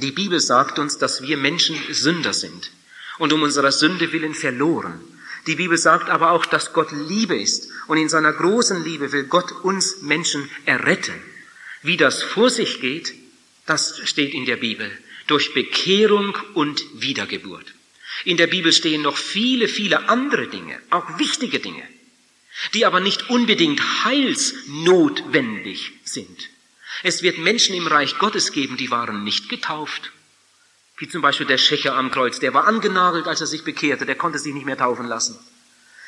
Die Bibel sagt uns, dass wir Menschen Sünder sind und um unserer Sünde willen verloren. Die Bibel sagt aber auch, dass Gott Liebe ist und in seiner großen Liebe will Gott uns Menschen erretten. Wie das vor sich geht, das steht in der Bibel durch Bekehrung und Wiedergeburt. In der Bibel stehen noch viele, viele andere Dinge, auch wichtige Dinge, die aber nicht unbedingt heilsnotwendig sind. Es wird Menschen im Reich Gottes geben, die waren nicht getauft. Wie zum Beispiel der Schächer am Kreuz, der war angenagelt, als er sich bekehrte, der konnte sich nicht mehr taufen lassen.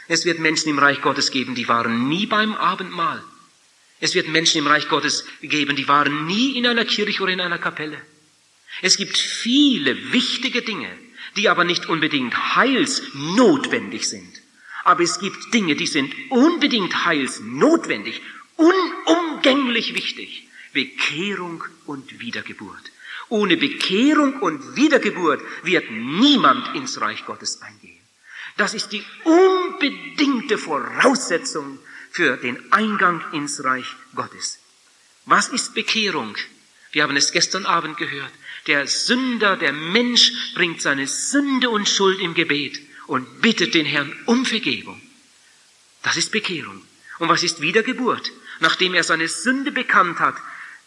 Es wird Menschen im Reich Gottes geben, die waren nie beim Abendmahl. Es wird Menschen im Reich Gottes geben, die waren nie in einer Kirche oder in einer Kapelle. Es gibt viele wichtige Dinge, die aber nicht unbedingt heilsnotwendig sind. Aber es gibt Dinge, die sind unbedingt heilsnotwendig, unumgänglich wichtig. Bekehrung und Wiedergeburt. Ohne Bekehrung und Wiedergeburt wird niemand ins Reich Gottes eingehen. Das ist die unbedingte Voraussetzung für den Eingang ins Reich Gottes. Was ist Bekehrung? Wir haben es gestern Abend gehört. Der Sünder, der Mensch bringt seine Sünde und Schuld im Gebet und bittet den Herrn um Vergebung. Das ist Bekehrung. Und was ist Wiedergeburt? Nachdem er seine Sünde bekannt hat,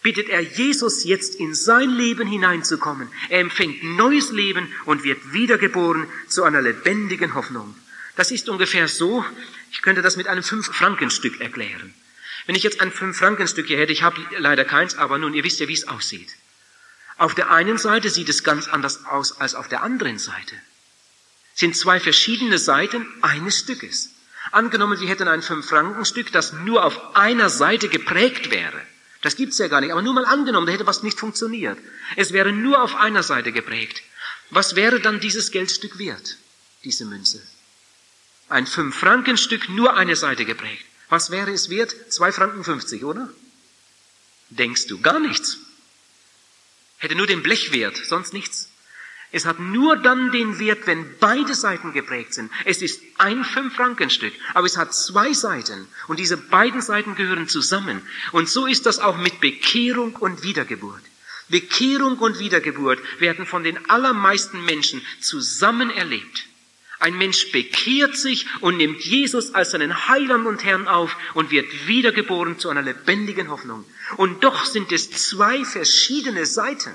bittet er Jesus jetzt in sein Leben hineinzukommen. Er empfängt neues Leben und wird wiedergeboren zu einer lebendigen Hoffnung. Das ist ungefähr so, ich könnte das mit einem Fünf-Franken-Stück erklären. Wenn ich jetzt ein Fünf-Franken-Stück hier hätte, ich habe leider keins, aber nun, ihr wisst ja, wie es aussieht. Auf der einen Seite sieht es ganz anders aus als auf der anderen Seite. Es sind zwei verschiedene Seiten eines Stückes. Angenommen, wir hätten ein Fünf-Franken-Stück, das nur auf einer Seite geprägt wäre. Das gibt's ja gar nicht. Aber nur mal angenommen, da hätte was nicht funktioniert. Es wäre nur auf einer Seite geprägt. Was wäre dann dieses Geldstück wert? Diese Münze. Ein Fünf-Franken-Stück, nur eine Seite geprägt. Was wäre es wert? Zwei Franken fünfzig, oder? Denkst du? Gar nichts. Hätte nur den Blechwert, sonst nichts. Es hat nur dann den Wert, wenn beide Seiten geprägt sind. Es ist ein Fünf-Franken-Stück, aber es hat zwei Seiten und diese beiden Seiten gehören zusammen. Und so ist das auch mit Bekehrung und Wiedergeburt. Bekehrung und Wiedergeburt werden von den allermeisten Menschen zusammen erlebt. Ein Mensch bekehrt sich und nimmt Jesus als seinen Heiland und Herrn auf und wird wiedergeboren zu einer lebendigen Hoffnung. Und doch sind es zwei verschiedene Seiten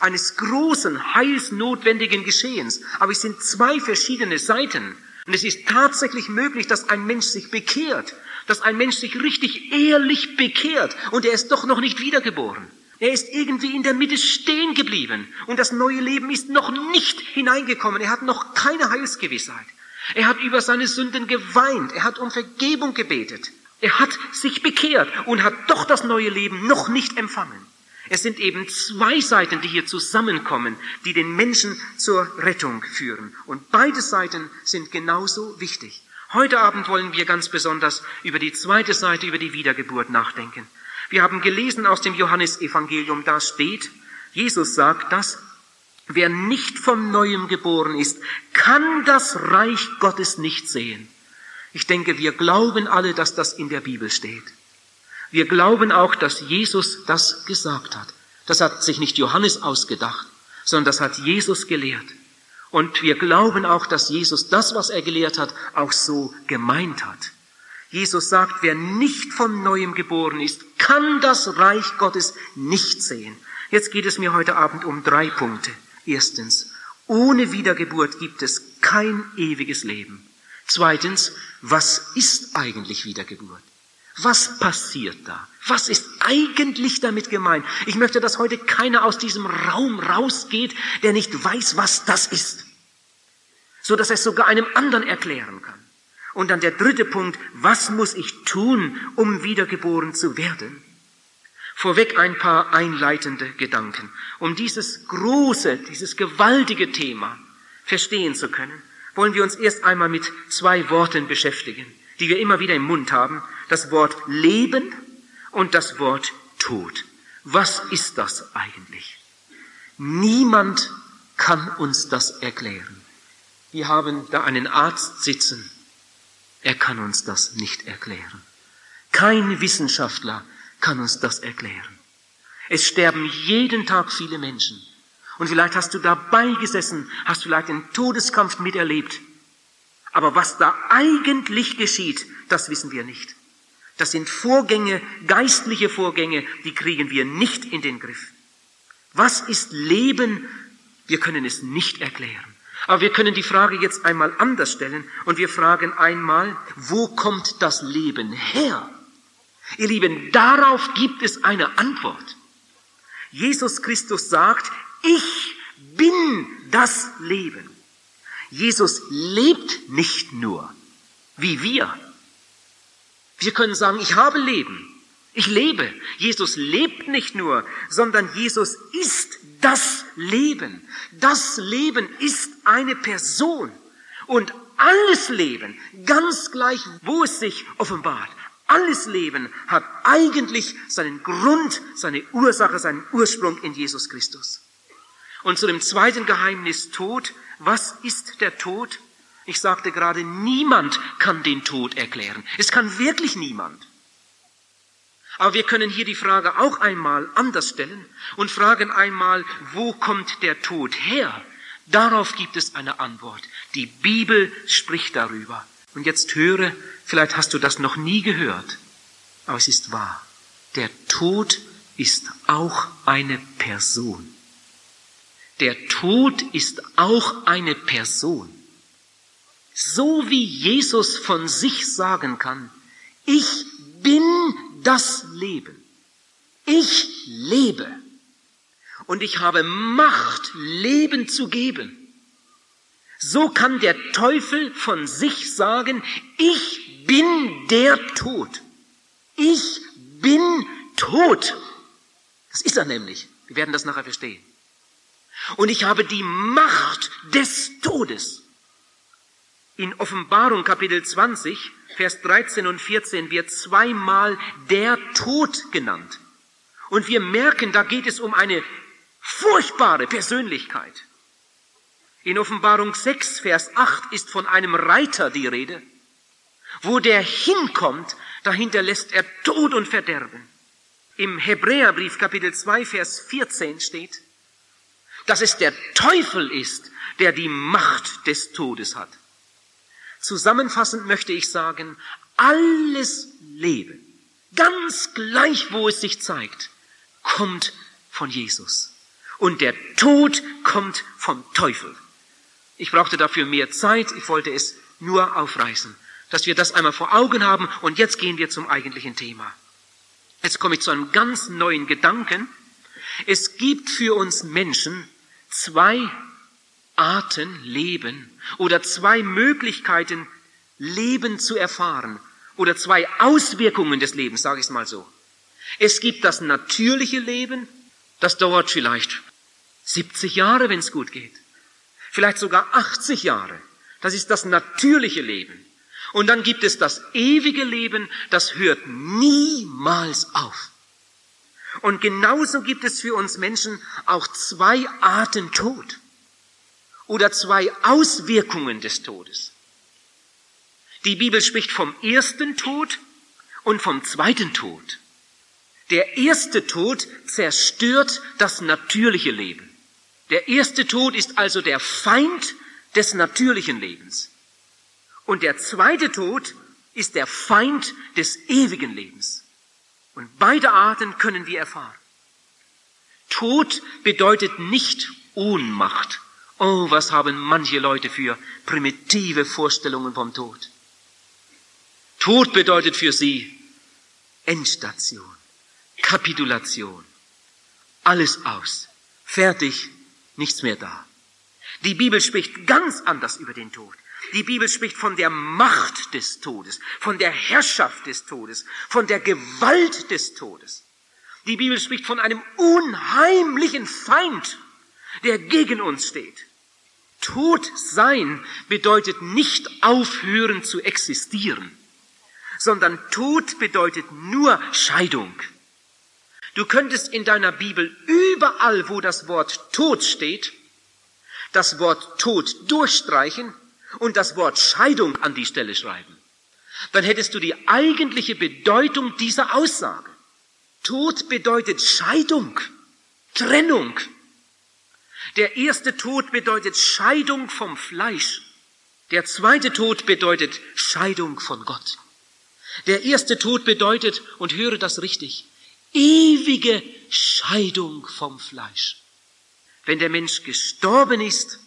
eines großen, heilsnotwendigen Geschehens. Aber es sind zwei verschiedene Seiten. Und es ist tatsächlich möglich, dass ein Mensch sich bekehrt, dass ein Mensch sich richtig ehrlich bekehrt und er ist doch noch nicht wiedergeboren. Er ist irgendwie in der Mitte stehen geblieben und das neue Leben ist noch nicht hineingekommen. Er hat noch keine Heilsgewissheit. Er hat über seine Sünden geweint. Er hat um Vergebung gebetet. Er hat sich bekehrt und hat doch das neue Leben noch nicht empfangen. Es sind eben zwei Seiten, die hier zusammenkommen, die den Menschen zur Rettung führen. Und beide Seiten sind genauso wichtig. Heute Abend wollen wir ganz besonders über die zweite Seite, über die Wiedergeburt nachdenken. Wir haben gelesen aus dem Johannesevangelium, da steht, Jesus sagt das, wer nicht vom Neuem geboren ist, kann das Reich Gottes nicht sehen. Ich denke, wir glauben alle, dass das in der Bibel steht. Wir glauben auch, dass Jesus das gesagt hat. Das hat sich nicht Johannes ausgedacht, sondern das hat Jesus gelehrt. Und wir glauben auch, dass Jesus das, was er gelehrt hat, auch so gemeint hat. Jesus sagt, wer nicht von neuem geboren ist, kann das Reich Gottes nicht sehen. Jetzt geht es mir heute Abend um drei Punkte. Erstens, ohne Wiedergeburt gibt es kein ewiges Leben. Zweitens, was ist eigentlich Wiedergeburt? Was passiert da? Was ist eigentlich damit gemeint? Ich möchte, dass heute keiner aus diesem Raum rausgeht, der nicht weiß, was das ist, so dass er es sogar einem anderen erklären kann. Und dann der dritte Punkt, was muss ich tun, um wiedergeboren zu werden? Vorweg ein paar einleitende Gedanken. Um dieses große, dieses gewaltige Thema verstehen zu können, wollen wir uns erst einmal mit zwei Worten beschäftigen, die wir immer wieder im Mund haben. Das Wort Leben und das Wort Tod. Was ist das eigentlich? Niemand kann uns das erklären. Wir haben da einen Arzt sitzen, er kann uns das nicht erklären. Kein Wissenschaftler kann uns das erklären. Es sterben jeden Tag viele Menschen. Und vielleicht hast du dabei gesessen, hast vielleicht den Todeskampf miterlebt. Aber was da eigentlich geschieht, das wissen wir nicht. Das sind Vorgänge, geistliche Vorgänge, die kriegen wir nicht in den Griff. Was ist Leben? Wir können es nicht erklären. Aber wir können die Frage jetzt einmal anders stellen und wir fragen einmal, wo kommt das Leben her? Ihr Lieben, darauf gibt es eine Antwort. Jesus Christus sagt, ich bin das Leben. Jesus lebt nicht nur wie wir. Wir können sagen, ich habe Leben. Ich lebe. Jesus lebt nicht nur, sondern Jesus ist das Leben. Das Leben ist eine Person. Und alles Leben, ganz gleich, wo es sich offenbart, alles Leben hat eigentlich seinen Grund, seine Ursache, seinen Ursprung in Jesus Christus. Und zu dem zweiten Geheimnis Tod. Was ist der Tod? Ich sagte gerade, niemand kann den Tod erklären. Es kann wirklich niemand. Aber wir können hier die Frage auch einmal anders stellen und fragen einmal, wo kommt der Tod her? Darauf gibt es eine Antwort. Die Bibel spricht darüber. Und jetzt höre, vielleicht hast du das noch nie gehört, aber es ist wahr. Der Tod ist auch eine Person. Der Tod ist auch eine Person. So wie Jesus von sich sagen kann, ich bin das Leben. Ich lebe. Und ich habe Macht, Leben zu geben. So kann der Teufel von sich sagen, ich bin der Tod. Ich bin tot. Das ist er nämlich. Wir werden das nachher verstehen. Und ich habe die Macht des Todes. In Offenbarung Kapitel 20, Vers 13 und 14 wird zweimal der Tod genannt. Und wir merken, da geht es um eine furchtbare Persönlichkeit. In Offenbarung 6, Vers 8 ist von einem Reiter die Rede. Wo der hinkommt, dahinter lässt er Tod und Verderben. Im Hebräerbrief Kapitel 2, Vers 14 steht, dass es der Teufel ist, der die Macht des Todes hat. Zusammenfassend möchte ich sagen, alles Leben, ganz gleich wo es sich zeigt, kommt von Jesus. Und der Tod kommt vom Teufel. Ich brauchte dafür mehr Zeit, ich wollte es nur aufreißen, dass wir das einmal vor Augen haben und jetzt gehen wir zum eigentlichen Thema. Jetzt komme ich zu einem ganz neuen Gedanken. Es gibt für uns Menschen zwei Arten Leben oder zwei Möglichkeiten Leben zu erfahren oder zwei Auswirkungen des Lebens, sage ich es mal so. Es gibt das natürliche Leben, das dauert vielleicht 70 Jahre, wenn es gut geht vielleicht sogar 80 Jahre. Das ist das natürliche Leben. Und dann gibt es das ewige Leben, das hört niemals auf. Und genauso gibt es für uns Menschen auch zwei Arten Tod oder zwei Auswirkungen des Todes. Die Bibel spricht vom ersten Tod und vom zweiten Tod. Der erste Tod zerstört das natürliche Leben. Der erste Tod ist also der Feind des natürlichen Lebens. Und der zweite Tod ist der Feind des ewigen Lebens. Und beide Arten können wir erfahren. Tod bedeutet nicht Ohnmacht. Oh, was haben manche Leute für primitive Vorstellungen vom Tod. Tod bedeutet für sie Endstation, Kapitulation, alles aus, fertig, nichts mehr da. Die Bibel spricht ganz anders über den Tod. Die Bibel spricht von der Macht des Todes, von der Herrschaft des Todes, von der Gewalt des Todes. Die Bibel spricht von einem unheimlichen Feind, der gegen uns steht. Tod sein bedeutet nicht aufhören zu existieren, sondern Tod bedeutet nur Scheidung. Du könntest in deiner Bibel überall, wo das Wort Tod steht, das Wort Tod durchstreichen und das Wort Scheidung an die Stelle schreiben. Dann hättest du die eigentliche Bedeutung dieser Aussage. Tod bedeutet Scheidung, Trennung. Der erste Tod bedeutet Scheidung vom Fleisch. Der zweite Tod bedeutet Scheidung von Gott. Der erste Tod bedeutet, und höre das richtig, ewige Scheidung vom Fleisch. Wenn der Mensch gestorben ist,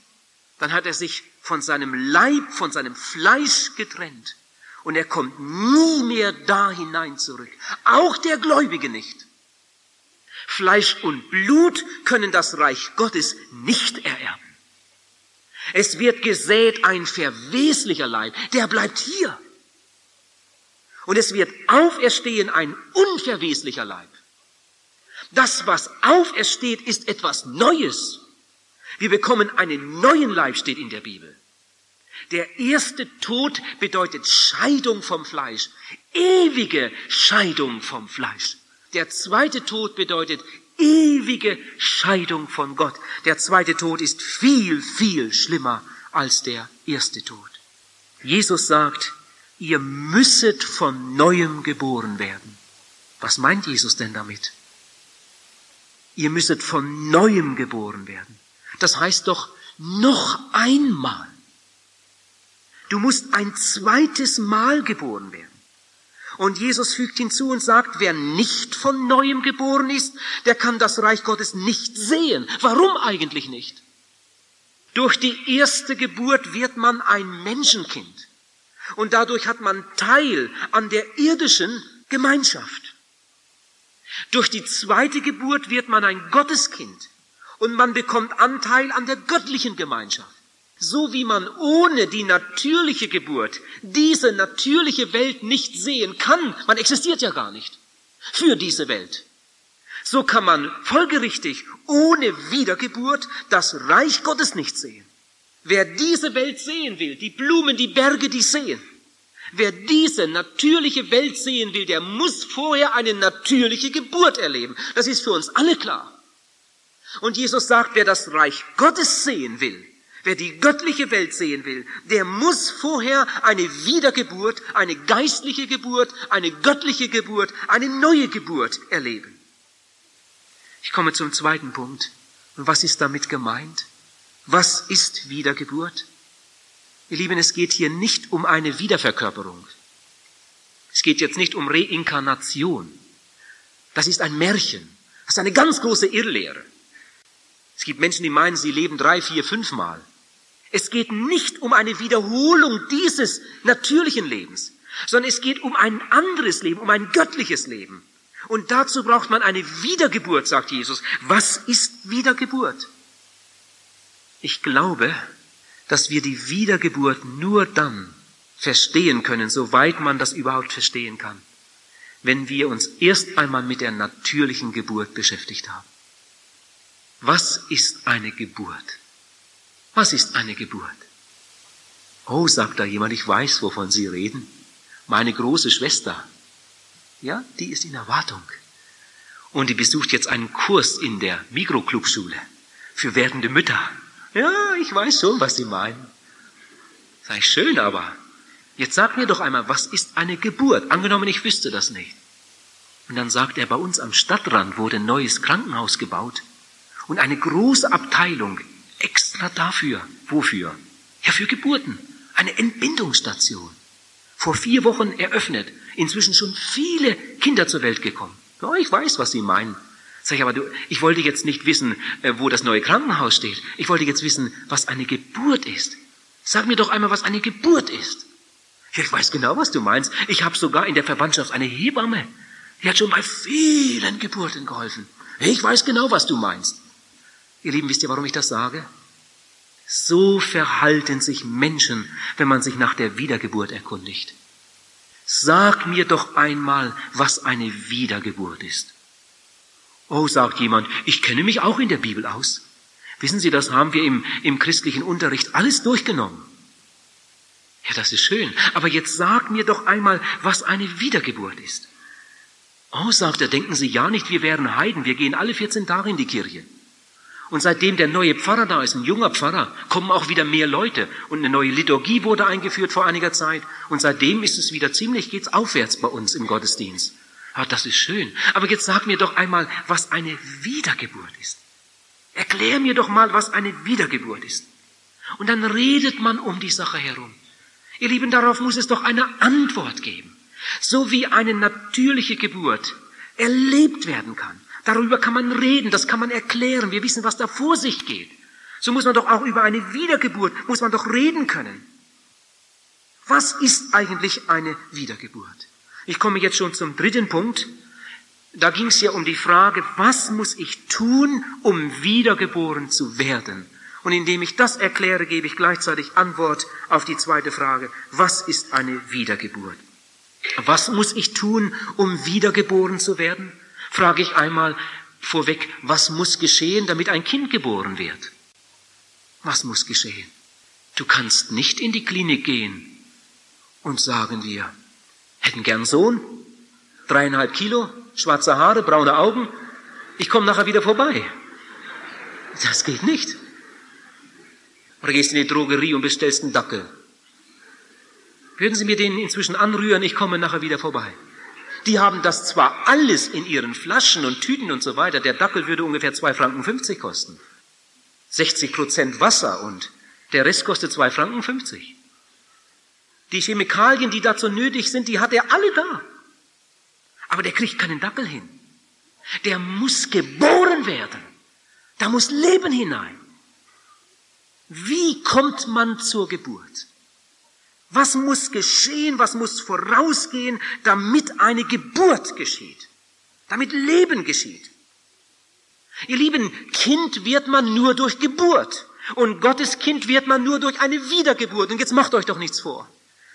dann hat er sich von seinem Leib, von seinem Fleisch getrennt. Und er kommt nie mehr da hinein zurück. Auch der Gläubige nicht. Fleisch und Blut können das Reich Gottes nicht ererben. Es wird gesät ein verweslicher Leib, der bleibt hier. Und es wird auferstehen ein unverweslicher Leib. Das, was aufersteht, ist etwas Neues. Wir bekommen einen neuen Leib, steht in der Bibel. Der erste Tod bedeutet Scheidung vom Fleisch, ewige Scheidung vom Fleisch. Der zweite Tod bedeutet ewige Scheidung von Gott. Der zweite Tod ist viel, viel schlimmer als der erste Tod. Jesus sagt, ihr müsset von neuem geboren werden. Was meint Jesus denn damit? Ihr müsset von neuem geboren werden. Das heißt doch noch einmal. Du musst ein zweites Mal geboren werden. Und Jesus fügt hinzu und sagt, wer nicht von neuem geboren ist, der kann das Reich Gottes nicht sehen. Warum eigentlich nicht? Durch die erste Geburt wird man ein Menschenkind. Und dadurch hat man Teil an der irdischen Gemeinschaft. Durch die zweite Geburt wird man ein Gotteskind und man bekommt Anteil an der göttlichen Gemeinschaft. So wie man ohne die natürliche Geburt diese natürliche Welt nicht sehen kann, man existiert ja gar nicht für diese Welt. So kann man folgerichtig ohne Wiedergeburt das Reich Gottes nicht sehen. Wer diese Welt sehen will, die Blumen, die Berge, die sehen, wer diese natürliche Welt sehen will, der muss vorher eine natürliche Geburt erleben. Das ist für uns alle klar. Und Jesus sagt, wer das Reich Gottes sehen will, wer die göttliche Welt sehen will, der muss vorher eine Wiedergeburt, eine geistliche Geburt, eine göttliche Geburt, eine neue Geburt erleben. Ich komme zum zweiten Punkt. Und was ist damit gemeint? Was ist Wiedergeburt? Ihr Lieben, es geht hier nicht um eine Wiederverkörperung. Es geht jetzt nicht um Reinkarnation. Das ist ein Märchen. Das ist eine ganz große Irrlehre. Es gibt Menschen, die meinen, sie leben drei, vier, fünfmal. Es geht nicht um eine Wiederholung dieses natürlichen Lebens, sondern es geht um ein anderes Leben, um ein göttliches Leben. Und dazu braucht man eine Wiedergeburt, sagt Jesus. Was ist Wiedergeburt? Ich glaube, dass wir die Wiedergeburt nur dann verstehen können, soweit man das überhaupt verstehen kann, wenn wir uns erst einmal mit der natürlichen Geburt beschäftigt haben. Was ist eine Geburt? Was ist eine Geburt? Oh, sagt da jemand, ich weiß, wovon Sie reden. Meine große Schwester, ja, die ist in Erwartung. Und die besucht jetzt einen Kurs in der Mikroclubschule für werdende Mütter. Ja, ich weiß schon, was Sie meinen. Sei schön, aber jetzt sag mir doch einmal, was ist eine Geburt? Angenommen, ich wüsste das nicht. Und dann sagt er, bei uns am Stadtrand wurde ein neues Krankenhaus gebaut und eine große Abteilung extra dafür. Wofür? Ja, für Geburten. Eine Entbindungsstation. Vor vier Wochen eröffnet. Inzwischen schon viele Kinder zur Welt gekommen. Ja, ich weiß, was Sie meinen. Sag ich, aber du, ich wollte jetzt nicht wissen, äh, wo das neue Krankenhaus steht. Ich wollte jetzt wissen, was eine Geburt ist. Sag mir doch einmal, was eine Geburt ist. Ja, ich weiß genau, was du meinst. Ich habe sogar in der Verwandtschaft eine Hebamme. Die hat schon bei vielen Geburten geholfen. Ich weiß genau, was du meinst. Ihr Lieben, wisst ihr, warum ich das sage? So verhalten sich Menschen, wenn man sich nach der Wiedergeburt erkundigt. Sag mir doch einmal, was eine Wiedergeburt ist. Oh, sagt jemand, ich kenne mich auch in der Bibel aus. Wissen Sie, das haben wir im, im christlichen Unterricht alles durchgenommen. Ja, das ist schön. Aber jetzt sag mir doch einmal, was eine Wiedergeburt ist. Oh, sagt er, denken Sie ja nicht, wir wären Heiden. Wir gehen alle 14 Tage in die Kirche. Und seitdem der neue Pfarrer da ist, ein junger Pfarrer, kommen auch wieder mehr Leute. Und eine neue Liturgie wurde eingeführt vor einiger Zeit. Und seitdem ist es wieder ziemlich, geht's aufwärts bei uns im Gottesdienst. Ja, ah, das ist schön. Aber jetzt sag mir doch einmal, was eine Wiedergeburt ist. Erklär mir doch mal, was eine Wiedergeburt ist. Und dann redet man um die Sache herum. Ihr Lieben, darauf muss es doch eine Antwort geben. So wie eine natürliche Geburt erlebt werden kann. Darüber kann man reden, das kann man erklären. Wir wissen, was da vor sich geht. So muss man doch auch über eine Wiedergeburt, muss man doch reden können. Was ist eigentlich eine Wiedergeburt? Ich komme jetzt schon zum dritten Punkt. Da ging es ja um die Frage, was muss ich tun, um wiedergeboren zu werden? Und indem ich das erkläre, gebe ich gleichzeitig Antwort auf die zweite Frage, was ist eine Wiedergeburt? Was muss ich tun, um wiedergeboren zu werden? Frage ich einmal vorweg, was muss geschehen, damit ein Kind geboren wird? Was muss geschehen? Du kannst nicht in die Klinik gehen und sagen wir, hätten gern Sohn, dreieinhalb Kilo, schwarze Haare, braune Augen, ich komme nachher wieder vorbei. Das geht nicht. Oder gehst in die Drogerie und bestellst einen Dackel. Würden Sie mir den inzwischen anrühren, ich komme nachher wieder vorbei. Die haben das zwar alles in ihren Flaschen und Tüten und so weiter, der Dackel würde ungefähr zwei Franken 50 kosten. 60 Prozent Wasser und der Rest kostet zwei Franken 50. Die Chemikalien, die dazu nötig sind, die hat er alle da. Aber der kriegt keinen Dackel hin. Der muss geboren werden. Da muss Leben hinein. Wie kommt man zur Geburt? Was muss geschehen, was muss vorausgehen, damit eine Geburt geschieht, damit Leben geschieht? Ihr Lieben, Kind wird man nur durch Geburt und Gottes Kind wird man nur durch eine Wiedergeburt. Und jetzt macht euch doch nichts vor.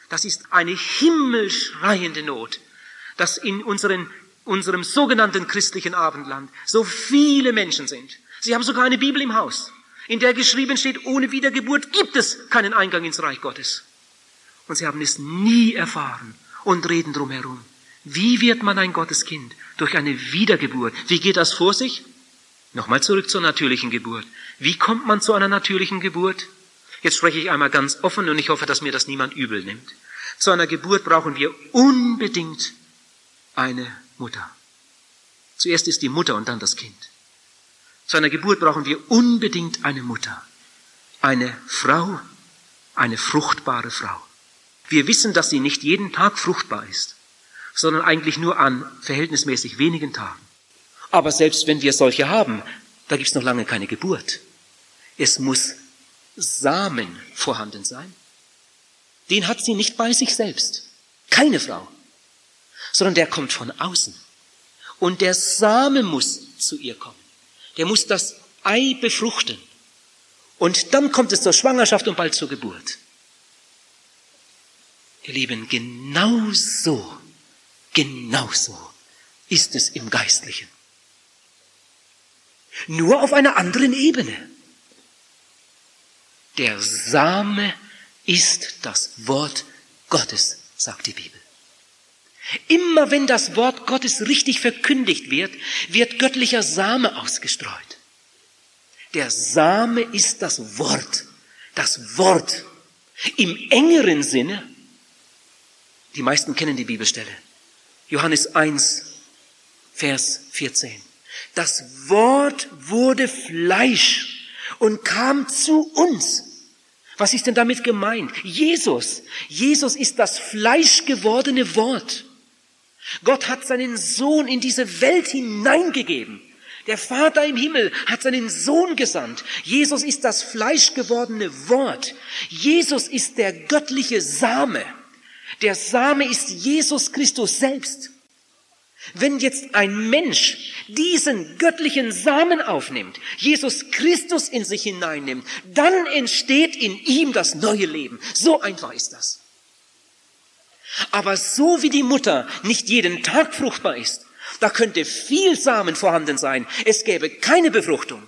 Das ist eine himmelschreiende Not, dass in unseren, unserem sogenannten christlichen Abendland so viele Menschen sind. Sie haben sogar eine Bibel im Haus, in der geschrieben steht, ohne Wiedergeburt gibt es keinen Eingang ins Reich Gottes und sie haben es nie erfahren und reden drum herum. Wie wird man ein Gotteskind? Durch eine Wiedergeburt. Wie geht das vor sich? Nochmal zurück zur natürlichen Geburt. Wie kommt man zu einer natürlichen Geburt? Jetzt spreche ich einmal ganz offen und ich hoffe, dass mir das niemand übel nimmt. Zu einer Geburt brauchen wir unbedingt eine Mutter. Zuerst ist die Mutter und dann das Kind. Zu einer Geburt brauchen wir unbedingt eine Mutter. Eine Frau, eine fruchtbare Frau. Wir wissen, dass sie nicht jeden Tag fruchtbar ist, sondern eigentlich nur an verhältnismäßig wenigen Tagen. Aber selbst wenn wir solche haben, da gibt es noch lange keine Geburt. Es muss Samen vorhanden sein. Den hat sie nicht bei sich selbst. Keine Frau. Sondern der kommt von außen. Und der Same muss zu ihr kommen. Der muss das Ei befruchten. Und dann kommt es zur Schwangerschaft und bald zur Geburt. Ihr Lieben, genau so, genau so ist es im Geistlichen. Nur auf einer anderen Ebene. Der Same ist das Wort Gottes, sagt die Bibel. Immer wenn das Wort Gottes richtig verkündigt wird, wird göttlicher Same ausgestreut. Der Same ist das Wort, das Wort. Im engeren Sinne die meisten kennen die Bibelstelle. Johannes 1, Vers 14. Das Wort wurde Fleisch und kam zu uns. Was ist denn damit gemeint? Jesus. Jesus ist das fleischgewordene Wort. Gott hat seinen Sohn in diese Welt hineingegeben. Der Vater im Himmel hat seinen Sohn gesandt. Jesus ist das fleischgewordene Wort. Jesus ist der göttliche Same. Der Same ist Jesus Christus selbst. Wenn jetzt ein Mensch diesen göttlichen Samen aufnimmt, Jesus Christus in sich hineinnimmt, dann entsteht in ihm das neue Leben. So einfach ist das. Aber so wie die Mutter nicht jeden Tag fruchtbar ist, da könnte viel Samen vorhanden sein, es gäbe keine Befruchtung.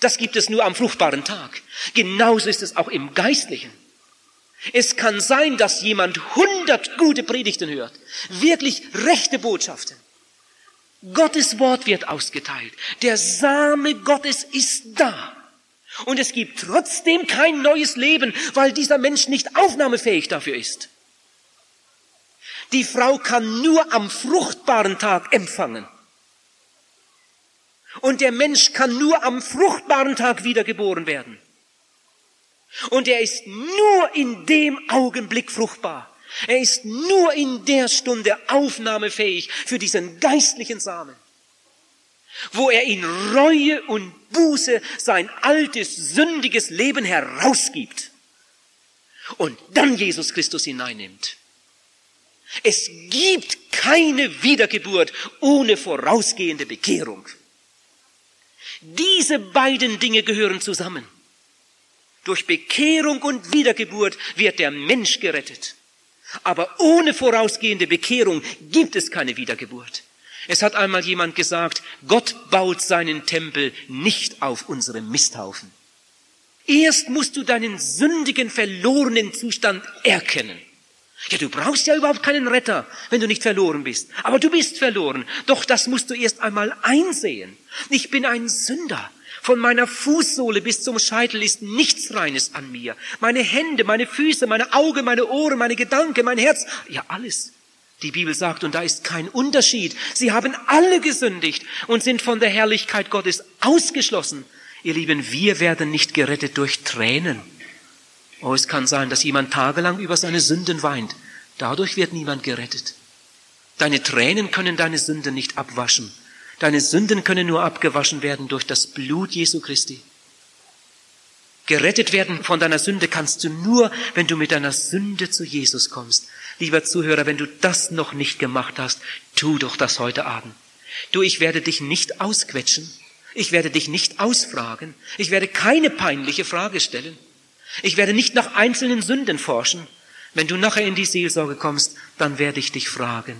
Das gibt es nur am fruchtbaren Tag. Genauso ist es auch im Geistlichen. Es kann sein, dass jemand hundert gute Predigten hört, wirklich rechte Botschaften. Gottes Wort wird ausgeteilt. Der Same Gottes ist da. Und es gibt trotzdem kein neues Leben, weil dieser Mensch nicht aufnahmefähig dafür ist. Die Frau kann nur am fruchtbaren Tag empfangen. Und der Mensch kann nur am fruchtbaren Tag wiedergeboren werden. Und er ist nur in dem Augenblick fruchtbar. Er ist nur in der Stunde aufnahmefähig für diesen geistlichen Samen, wo er in Reue und Buße sein altes, sündiges Leben herausgibt und dann Jesus Christus hineinnimmt. Es gibt keine Wiedergeburt ohne vorausgehende Bekehrung. Diese beiden Dinge gehören zusammen. Durch Bekehrung und Wiedergeburt wird der Mensch gerettet. Aber ohne vorausgehende Bekehrung gibt es keine Wiedergeburt. Es hat einmal jemand gesagt, Gott baut seinen Tempel nicht auf unserem Misthaufen. Erst musst du deinen sündigen, verlorenen Zustand erkennen. Ja, du brauchst ja überhaupt keinen Retter, wenn du nicht verloren bist. Aber du bist verloren. Doch das musst du erst einmal einsehen. Ich bin ein Sünder. Von meiner Fußsohle bis zum Scheitel ist nichts Reines an mir. Meine Hände, meine Füße, meine Augen, meine Ohren, meine Gedanken, mein Herz, ja alles. Die Bibel sagt, und da ist kein Unterschied. Sie haben alle gesündigt und sind von der Herrlichkeit Gottes ausgeschlossen. Ihr Lieben, wir werden nicht gerettet durch Tränen. Oh, es kann sein, dass jemand tagelang über seine Sünden weint. Dadurch wird niemand gerettet. Deine Tränen können deine Sünden nicht abwaschen. Deine Sünden können nur abgewaschen werden durch das Blut Jesu Christi. Gerettet werden von deiner Sünde kannst du nur, wenn du mit deiner Sünde zu Jesus kommst. Lieber Zuhörer, wenn du das noch nicht gemacht hast, tu doch das heute Abend. Du, ich werde dich nicht ausquetschen. Ich werde dich nicht ausfragen. Ich werde keine peinliche Frage stellen. Ich werde nicht nach einzelnen Sünden forschen. Wenn du nachher in die Seelsorge kommst, dann werde ich dich fragen.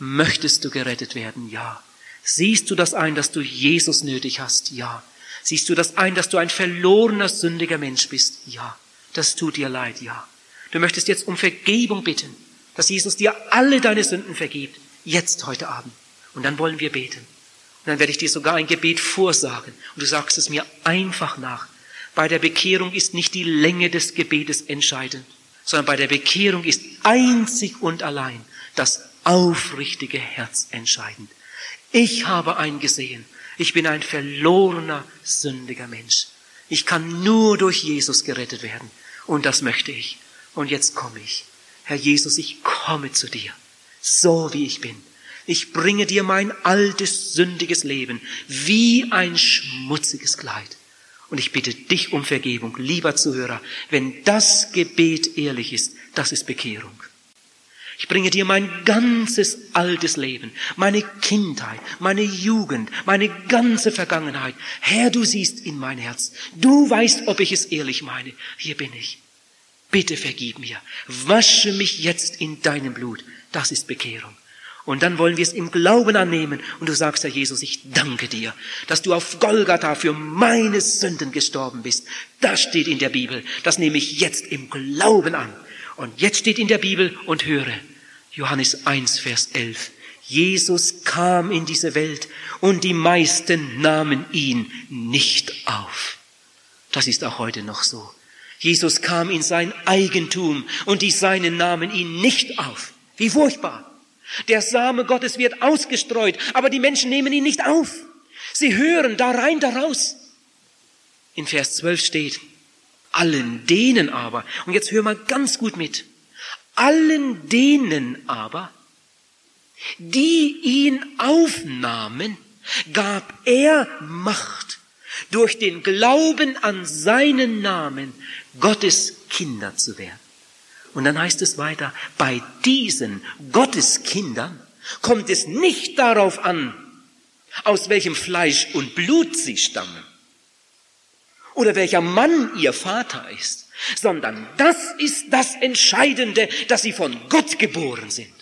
Möchtest du gerettet werden? Ja. Siehst du das ein, dass du Jesus nötig hast? Ja. Siehst du das ein, dass du ein verlorener, sündiger Mensch bist? Ja. Das tut dir leid, ja. Du möchtest jetzt um Vergebung bitten, dass Jesus dir alle deine Sünden vergibt. Jetzt, heute Abend. Und dann wollen wir beten. Und dann werde ich dir sogar ein Gebet vorsagen. Und du sagst es mir einfach nach. Bei der Bekehrung ist nicht die Länge des Gebetes entscheidend, sondern bei der Bekehrung ist einzig und allein das aufrichtige Herz entscheidend. Ich habe eingesehen, ich bin ein verlorener, sündiger Mensch. Ich kann nur durch Jesus gerettet werden. Und das möchte ich. Und jetzt komme ich. Herr Jesus, ich komme zu dir, so wie ich bin. Ich bringe dir mein altes, sündiges Leben wie ein schmutziges Kleid. Und ich bitte dich um Vergebung, lieber Zuhörer, wenn das Gebet ehrlich ist, das ist Bekehrung. Ich bringe dir mein ganzes altes Leben, meine Kindheit, meine Jugend, meine ganze Vergangenheit. Herr, du siehst in mein Herz. Du weißt, ob ich es ehrlich meine. Hier bin ich. Bitte vergib mir. Wasche mich jetzt in deinem Blut. Das ist Bekehrung. Und dann wollen wir es im Glauben annehmen. Und du sagst, Herr Jesus, ich danke dir, dass du auf Golgatha für meine Sünden gestorben bist. Das steht in der Bibel. Das nehme ich jetzt im Glauben an. Und jetzt steht in der Bibel und höre. Johannes 1, Vers 11. Jesus kam in diese Welt und die meisten nahmen ihn nicht auf. Das ist auch heute noch so. Jesus kam in sein Eigentum und die Seinen nahmen ihn nicht auf. Wie furchtbar. Der Same Gottes wird ausgestreut, aber die Menschen nehmen ihn nicht auf. Sie hören da rein, da raus. In Vers 12 steht, allen denen aber, und jetzt hör mal ganz gut mit, allen denen aber, die ihn aufnahmen, gab er Macht, durch den Glauben an seinen Namen Gottes Kinder zu werden. Und dann heißt es weiter, bei diesen Gotteskindern kommt es nicht darauf an, aus welchem Fleisch und Blut sie stammen oder welcher Mann ihr Vater ist, sondern das ist das Entscheidende, dass sie von Gott geboren sind.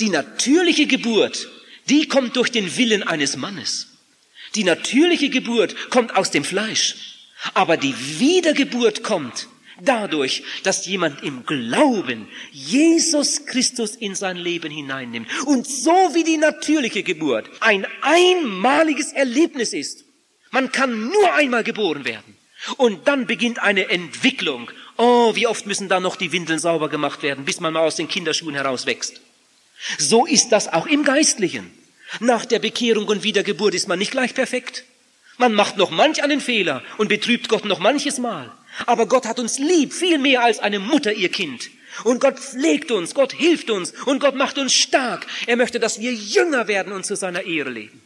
Die natürliche Geburt, die kommt durch den Willen eines Mannes. Die natürliche Geburt kommt aus dem Fleisch. Aber die Wiedergeburt kommt dadurch, dass jemand im Glauben Jesus Christus in sein Leben hineinnimmt und so wie die natürliche Geburt ein einmaliges Erlebnis ist. Man kann nur einmal geboren werden. Und dann beginnt eine Entwicklung. Oh, wie oft müssen da noch die Windeln sauber gemacht werden, bis man mal aus den Kinderschuhen herauswächst. So ist das auch im Geistlichen. Nach der Bekehrung und Wiedergeburt ist man nicht gleich perfekt. Man macht noch manch einen Fehler und betrübt Gott noch manches Mal. Aber Gott hat uns lieb, viel mehr als eine Mutter ihr Kind. Und Gott pflegt uns, Gott hilft uns und Gott macht uns stark. Er möchte, dass wir jünger werden und zu seiner Ehre leben.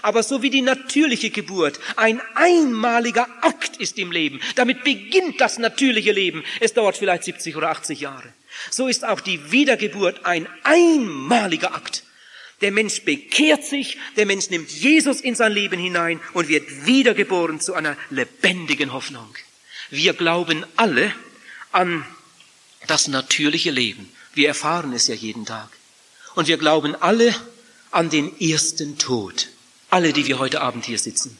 Aber so wie die natürliche Geburt ein einmaliger Akt ist im Leben, damit beginnt das natürliche Leben. Es dauert vielleicht 70 oder 80 Jahre. So ist auch die Wiedergeburt ein einmaliger Akt. Der Mensch bekehrt sich, der Mensch nimmt Jesus in sein Leben hinein und wird wiedergeboren zu einer lebendigen Hoffnung. Wir glauben alle an das natürliche Leben. Wir erfahren es ja jeden Tag. Und wir glauben alle an den ersten Tod. Alle, die wir heute Abend hier sitzen.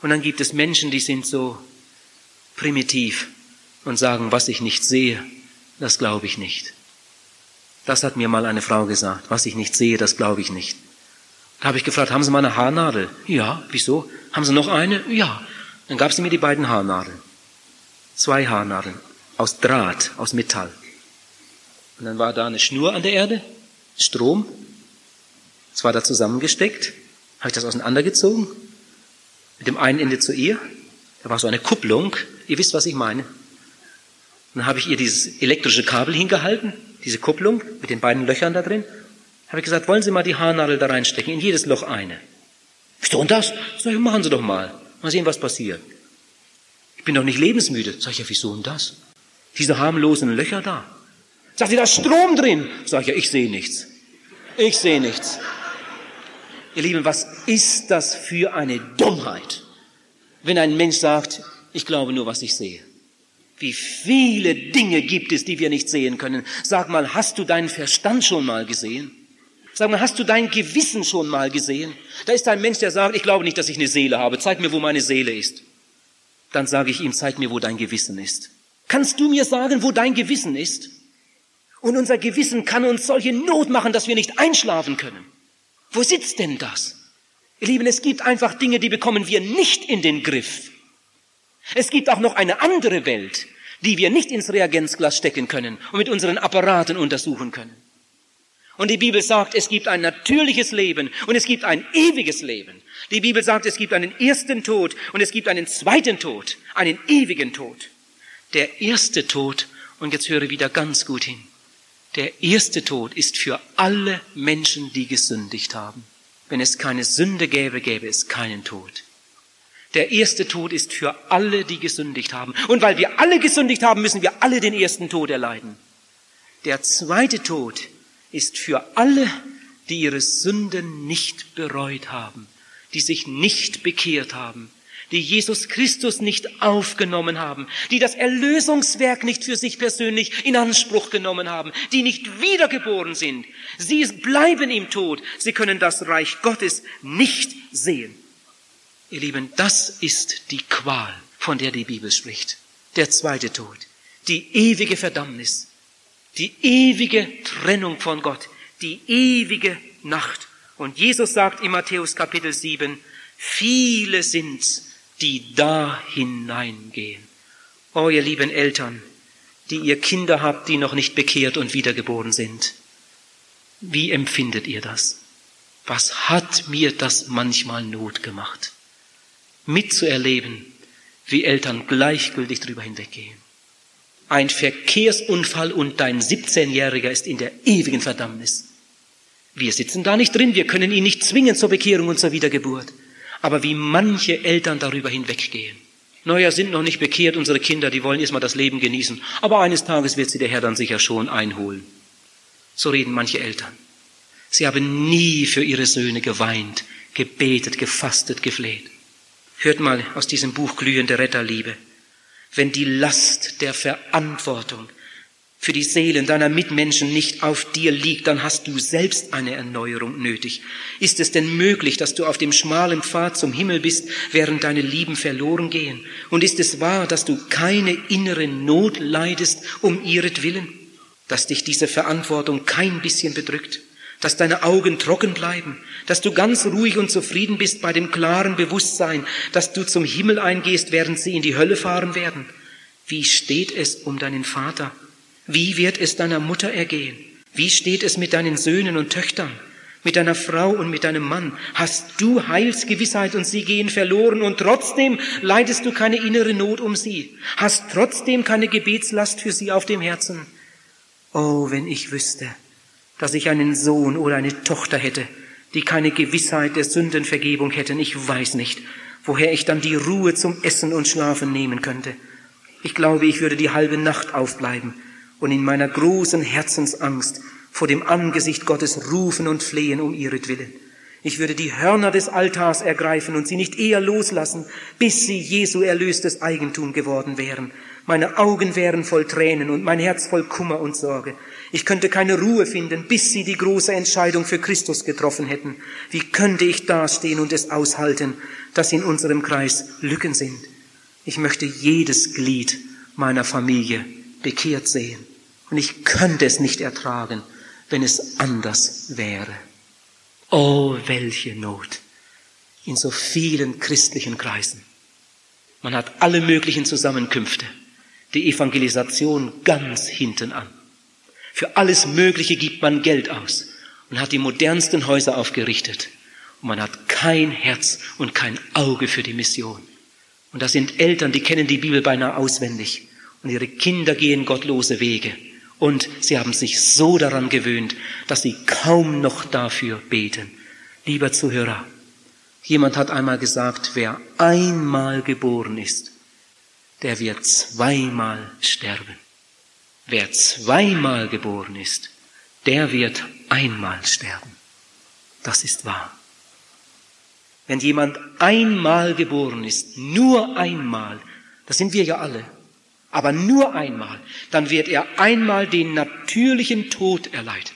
Und dann gibt es Menschen, die sind so primitiv und sagen, was ich nicht sehe, das glaube ich nicht. Das hat mir mal eine Frau gesagt. Was ich nicht sehe, das glaube ich nicht. Da habe ich gefragt, haben Sie mal eine Haarnadel? Ja, wieso? Haben Sie noch eine? Ja. Dann gab sie mir die beiden Haarnadeln. Zwei Haarnadeln. Aus Draht, aus Metall. Und dann war da eine Schnur an der Erde, Strom. Es war da zusammengesteckt. Habe ich das auseinandergezogen. Mit dem einen Ende zu ihr. Da war so eine Kupplung. Ihr wisst, was ich meine. dann habe ich ihr dieses elektrische Kabel hingehalten diese Kupplung mit den beiden Löchern da drin, habe ich gesagt, wollen Sie mal die Haarnadel da reinstecken, in jedes Loch eine. Wieso und das? Sag ich, machen Sie doch mal. Mal sehen, was passiert. Ich bin doch nicht lebensmüde. Sag ich, ja, wieso und das? Diese harmlosen Löcher da. Sagt sie, da ist Strom drin. Sag ich, ja, ich sehe nichts. Ich sehe nichts. Ihr Lieben, was ist das für eine Dummheit, wenn ein Mensch sagt, ich glaube nur, was ich sehe. Wie viele Dinge gibt es, die wir nicht sehen können. Sag mal, hast du deinen Verstand schon mal gesehen? Sag mal, hast du dein Gewissen schon mal gesehen? Da ist ein Mensch, der sagt, ich glaube nicht, dass ich eine Seele habe. Zeig mir, wo meine Seele ist. Dann sage ich ihm, zeig mir, wo dein Gewissen ist. Kannst du mir sagen, wo dein Gewissen ist? Und unser Gewissen kann uns solche Not machen, dass wir nicht einschlafen können. Wo sitzt denn das? Ihr Lieben, es gibt einfach Dinge, die bekommen wir nicht in den Griff. Es gibt auch noch eine andere Welt, die wir nicht ins Reagenzglas stecken können und mit unseren Apparaten untersuchen können. Und die Bibel sagt, es gibt ein natürliches Leben und es gibt ein ewiges Leben. Die Bibel sagt, es gibt einen ersten Tod und es gibt einen zweiten Tod, einen ewigen Tod. Der erste Tod, und jetzt höre wieder ganz gut hin, der erste Tod ist für alle Menschen, die gesündigt haben. Wenn es keine Sünde gäbe, gäbe es keinen Tod. Der erste Tod ist für alle, die gesündigt haben. Und weil wir alle gesündigt haben, müssen wir alle den ersten Tod erleiden. Der zweite Tod ist für alle, die ihre Sünden nicht bereut haben, die sich nicht bekehrt haben, die Jesus Christus nicht aufgenommen haben, die das Erlösungswerk nicht für sich persönlich in Anspruch genommen haben, die nicht wiedergeboren sind. Sie bleiben im Tod. Sie können das Reich Gottes nicht sehen. Ihr Lieben, das ist die Qual, von der die Bibel spricht. Der zweite Tod, die ewige Verdammnis, die ewige Trennung von Gott, die ewige Nacht. Und Jesus sagt in Matthäus Kapitel 7, viele sind's, die da hineingehen. Oh, ihr lieben Eltern, die ihr Kinder habt, die noch nicht bekehrt und wiedergeboren sind. Wie empfindet ihr das? Was hat mir das manchmal Not gemacht? mitzuerleben, wie Eltern gleichgültig drüber hinweggehen. Ein Verkehrsunfall und dein 17-Jähriger ist in der ewigen Verdammnis. Wir sitzen da nicht drin, wir können ihn nicht zwingen zur Bekehrung und zur Wiedergeburt. Aber wie manche Eltern darüber hinweggehen. Neuer sind noch nicht bekehrt, unsere Kinder, die wollen erstmal das Leben genießen. Aber eines Tages wird sie der Herr dann sicher schon einholen. So reden manche Eltern. Sie haben nie für ihre Söhne geweint, gebetet, gefastet, gefleht. Hört mal aus diesem Buch Glühende Retterliebe. Wenn die Last der Verantwortung für die Seelen deiner Mitmenschen nicht auf dir liegt, dann hast du selbst eine Erneuerung nötig. Ist es denn möglich, dass du auf dem schmalen Pfad zum Himmel bist, während deine Lieben verloren gehen? Und ist es wahr, dass du keine innere Not leidest um ihretwillen? Dass dich diese Verantwortung kein bisschen bedrückt? dass deine Augen trocken bleiben, dass du ganz ruhig und zufrieden bist bei dem klaren Bewusstsein, dass du zum Himmel eingehst, während sie in die Hölle fahren werden. Wie steht es um deinen Vater? Wie wird es deiner Mutter ergehen? Wie steht es mit deinen Söhnen und Töchtern? Mit deiner Frau und mit deinem Mann hast du Heilsgewissheit und sie gehen verloren und trotzdem leidest du keine innere Not um sie, hast trotzdem keine Gebetslast für sie auf dem Herzen. Oh, wenn ich wüsste, dass ich einen Sohn oder eine Tochter hätte, die keine Gewissheit der Sündenvergebung hätten, ich weiß nicht, woher ich dann die Ruhe zum Essen und Schlafen nehmen könnte. Ich glaube, ich würde die halbe Nacht aufbleiben und in meiner großen Herzensangst vor dem Angesicht Gottes rufen und flehen um ihretwillen. Ich würde die Hörner des Altars ergreifen und sie nicht eher loslassen, bis sie Jesu erlöstes Eigentum geworden wären. Meine Augen wären voll Tränen und mein Herz voll Kummer und Sorge. Ich könnte keine Ruhe finden, bis sie die große Entscheidung für Christus getroffen hätten. Wie könnte ich dastehen und es aushalten, dass in unserem Kreis Lücken sind? Ich möchte jedes Glied meiner Familie bekehrt sehen. Und ich könnte es nicht ertragen, wenn es anders wäre. Oh, welche Not in so vielen christlichen Kreisen. Man hat alle möglichen Zusammenkünfte, die Evangelisation ganz hinten an. Für alles Mögliche gibt man Geld aus und hat die modernsten Häuser aufgerichtet. Und man hat kein Herz und kein Auge für die Mission. Und das sind Eltern, die kennen die Bibel beinahe auswendig. Und ihre Kinder gehen gottlose Wege. Und sie haben sich so daran gewöhnt, dass sie kaum noch dafür beten. Lieber Zuhörer, jemand hat einmal gesagt, wer einmal geboren ist, der wird zweimal sterben. Wer zweimal geboren ist, der wird einmal sterben. Das ist wahr. Wenn jemand einmal geboren ist, nur einmal, das sind wir ja alle, aber nur einmal, dann wird er einmal den natürlichen Tod erleiden.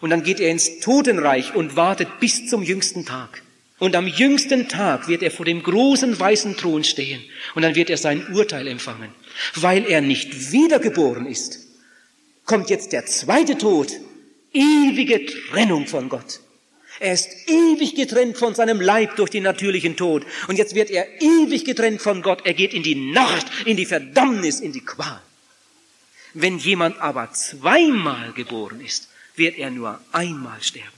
Und dann geht er ins Totenreich und wartet bis zum jüngsten Tag. Und am jüngsten Tag wird er vor dem großen weißen Thron stehen und dann wird er sein Urteil empfangen. Weil er nicht wiedergeboren ist, kommt jetzt der zweite Tod, ewige Trennung von Gott. Er ist ewig getrennt von seinem Leib durch den natürlichen Tod. Und jetzt wird er ewig getrennt von Gott. Er geht in die Nacht, in die Verdammnis, in die Qual. Wenn jemand aber zweimal geboren ist, wird er nur einmal sterben.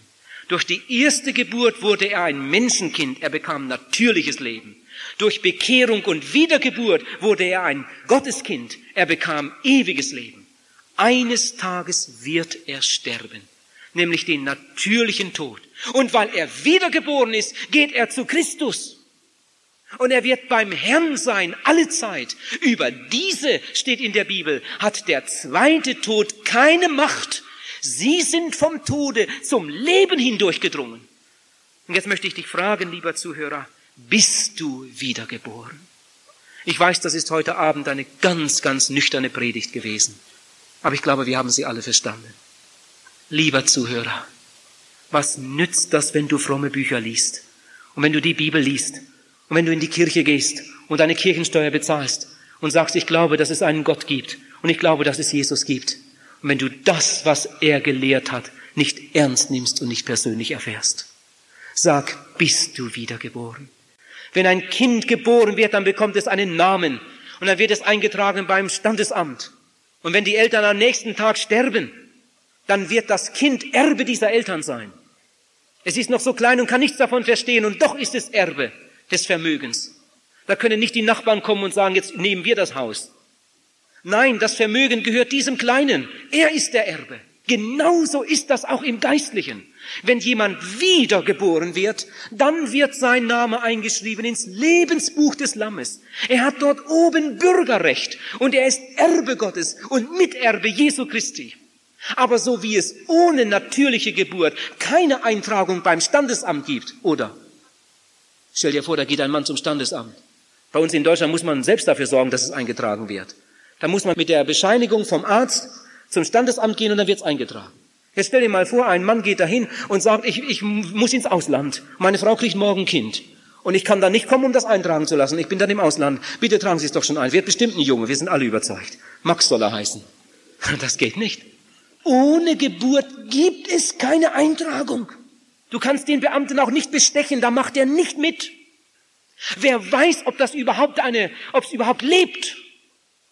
Durch die erste Geburt wurde er ein Menschenkind. Er bekam natürliches Leben. Durch Bekehrung und Wiedergeburt wurde er ein Gotteskind. Er bekam ewiges Leben. Eines Tages wird er sterben, nämlich den natürlichen Tod. Und weil er wiedergeboren ist, geht er zu Christus. Und er wird beim Herrn sein, alle Zeit. Über diese, steht in der Bibel, hat der zweite Tod keine Macht. Sie sind vom Tode zum Leben hindurchgedrungen. Und jetzt möchte ich dich fragen, lieber Zuhörer, bist du wiedergeboren? Ich weiß, das ist heute Abend eine ganz, ganz nüchterne Predigt gewesen. Aber ich glaube, wir haben sie alle verstanden. Lieber Zuhörer, was nützt das, wenn du fromme Bücher liest und wenn du die Bibel liest und wenn du in die Kirche gehst und deine Kirchensteuer bezahlst und sagst, ich glaube, dass es einen Gott gibt und ich glaube, dass es Jesus gibt. Und wenn du das, was er gelehrt hat, nicht ernst nimmst und nicht persönlich erfährst. Sag, bist du wiedergeboren? Wenn ein Kind geboren wird, dann bekommt es einen Namen und dann wird es eingetragen beim Standesamt. Und wenn die Eltern am nächsten Tag sterben, dann wird das Kind Erbe dieser Eltern sein. Es ist noch so klein und kann nichts davon verstehen und doch ist es Erbe des Vermögens. Da können nicht die Nachbarn kommen und sagen, jetzt nehmen wir das Haus. Nein, das Vermögen gehört diesem Kleinen. Er ist der Erbe. Genauso ist das auch im Geistlichen. Wenn jemand wiedergeboren wird, dann wird sein Name eingeschrieben ins Lebensbuch des Lammes. Er hat dort oben Bürgerrecht und er ist Erbe Gottes und Miterbe Jesu Christi. Aber so wie es ohne natürliche Geburt keine Eintragung beim Standesamt gibt, oder? Stell dir vor, da geht ein Mann zum Standesamt. Bei uns in Deutschland muss man selbst dafür sorgen, dass es eingetragen wird. Da muss man mit der Bescheinigung vom Arzt zum Standesamt gehen und dann wird es eingetragen. Jetzt stell dir mal vor, ein Mann geht dahin und sagt, ich, ich muss ins Ausland. Meine Frau kriegt morgen ein Kind. Und ich kann da nicht kommen, um das eintragen zu lassen. Ich bin dann im Ausland. Bitte tragen Sie es doch schon ein. Wird bestimmt ein Junge. Wir sind alle überzeugt. Max soll er heißen. Das geht nicht. Ohne Geburt gibt es keine Eintragung. Du kannst den Beamten auch nicht bestechen, da macht er nicht mit. Wer weiß, ob das überhaupt eine, ob es überhaupt lebt.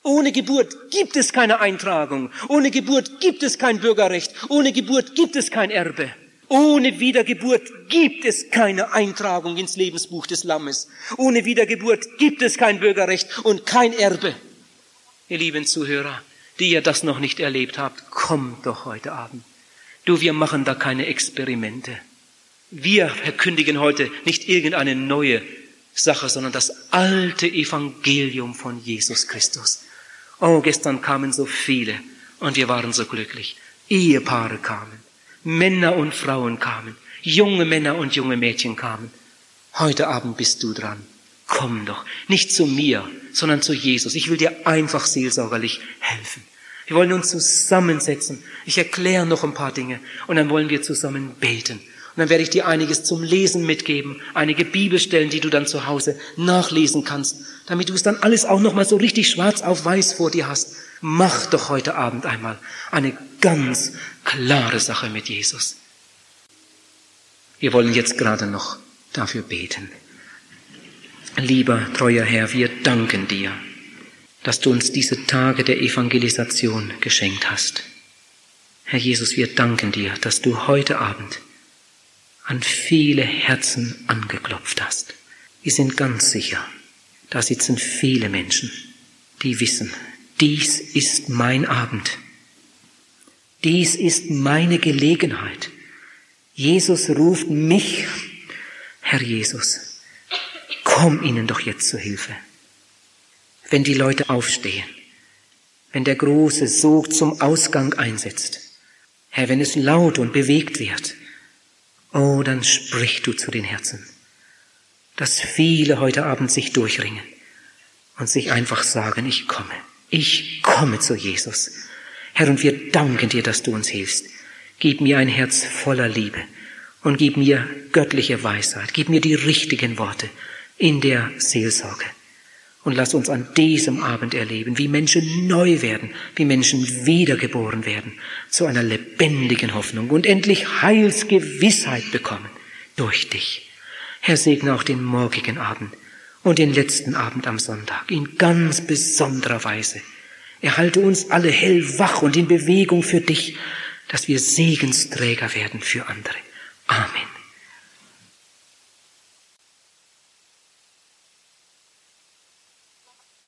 Ohne Geburt gibt es keine Eintragung. Ohne Geburt gibt es kein Bürgerrecht. Ohne Geburt gibt es kein Erbe. Ohne Wiedergeburt gibt es keine Eintragung ins Lebensbuch des Lammes. Ohne Wiedergeburt gibt es kein Bürgerrecht und kein Erbe. Ihr lieben Zuhörer, die ihr das noch nicht erlebt habt, kommt doch heute Abend. Du, wir machen da keine Experimente. Wir verkündigen heute nicht irgendeine neue Sache, sondern das alte Evangelium von Jesus Christus. Oh, gestern kamen so viele und wir waren so glücklich. Ehepaare kamen, Männer und Frauen kamen, junge Männer und junge Mädchen kamen. Heute Abend bist du dran. Komm doch, nicht zu mir, sondern zu Jesus. Ich will dir einfach seelsorgerlich helfen. Wir wollen uns zusammensetzen. Ich erkläre noch ein paar Dinge und dann wollen wir zusammen beten. Und dann werde ich dir einiges zum Lesen mitgeben, einige Bibelstellen, die du dann zu Hause nachlesen kannst, damit du es dann alles auch nochmal so richtig schwarz auf weiß vor dir hast. Mach doch heute Abend einmal eine ganz klare Sache mit Jesus. Wir wollen jetzt gerade noch dafür beten. Lieber treuer Herr, wir danken dir, dass du uns diese Tage der Evangelisation geschenkt hast. Herr Jesus, wir danken dir, dass du heute Abend an viele Herzen angeklopft hast. Wir sind ganz sicher, da sitzen viele Menschen, die wissen, dies ist mein Abend. Dies ist meine Gelegenheit. Jesus ruft mich, Herr Jesus, komm ihnen doch jetzt zu Hilfe. Wenn die Leute aufstehen, wenn der große Sog zum Ausgang einsetzt, Herr, wenn es laut und bewegt wird, Oh, dann sprich du zu den Herzen, dass viele heute Abend sich durchringen und sich einfach sagen, ich komme, ich komme zu Jesus. Herr, und wir danken dir, dass du uns hilfst. Gib mir ein Herz voller Liebe und gib mir göttliche Weisheit, gib mir die richtigen Worte in der Seelsorge. Und lass uns an diesem Abend erleben, wie Menschen neu werden, wie Menschen wiedergeboren werden, zu einer lebendigen Hoffnung und endlich Heilsgewissheit bekommen durch dich. Herr, segne auch den morgigen Abend und den letzten Abend am Sonntag in ganz besonderer Weise. Erhalte uns alle hellwach und in Bewegung für dich, dass wir Segensträger werden für andere. Amen.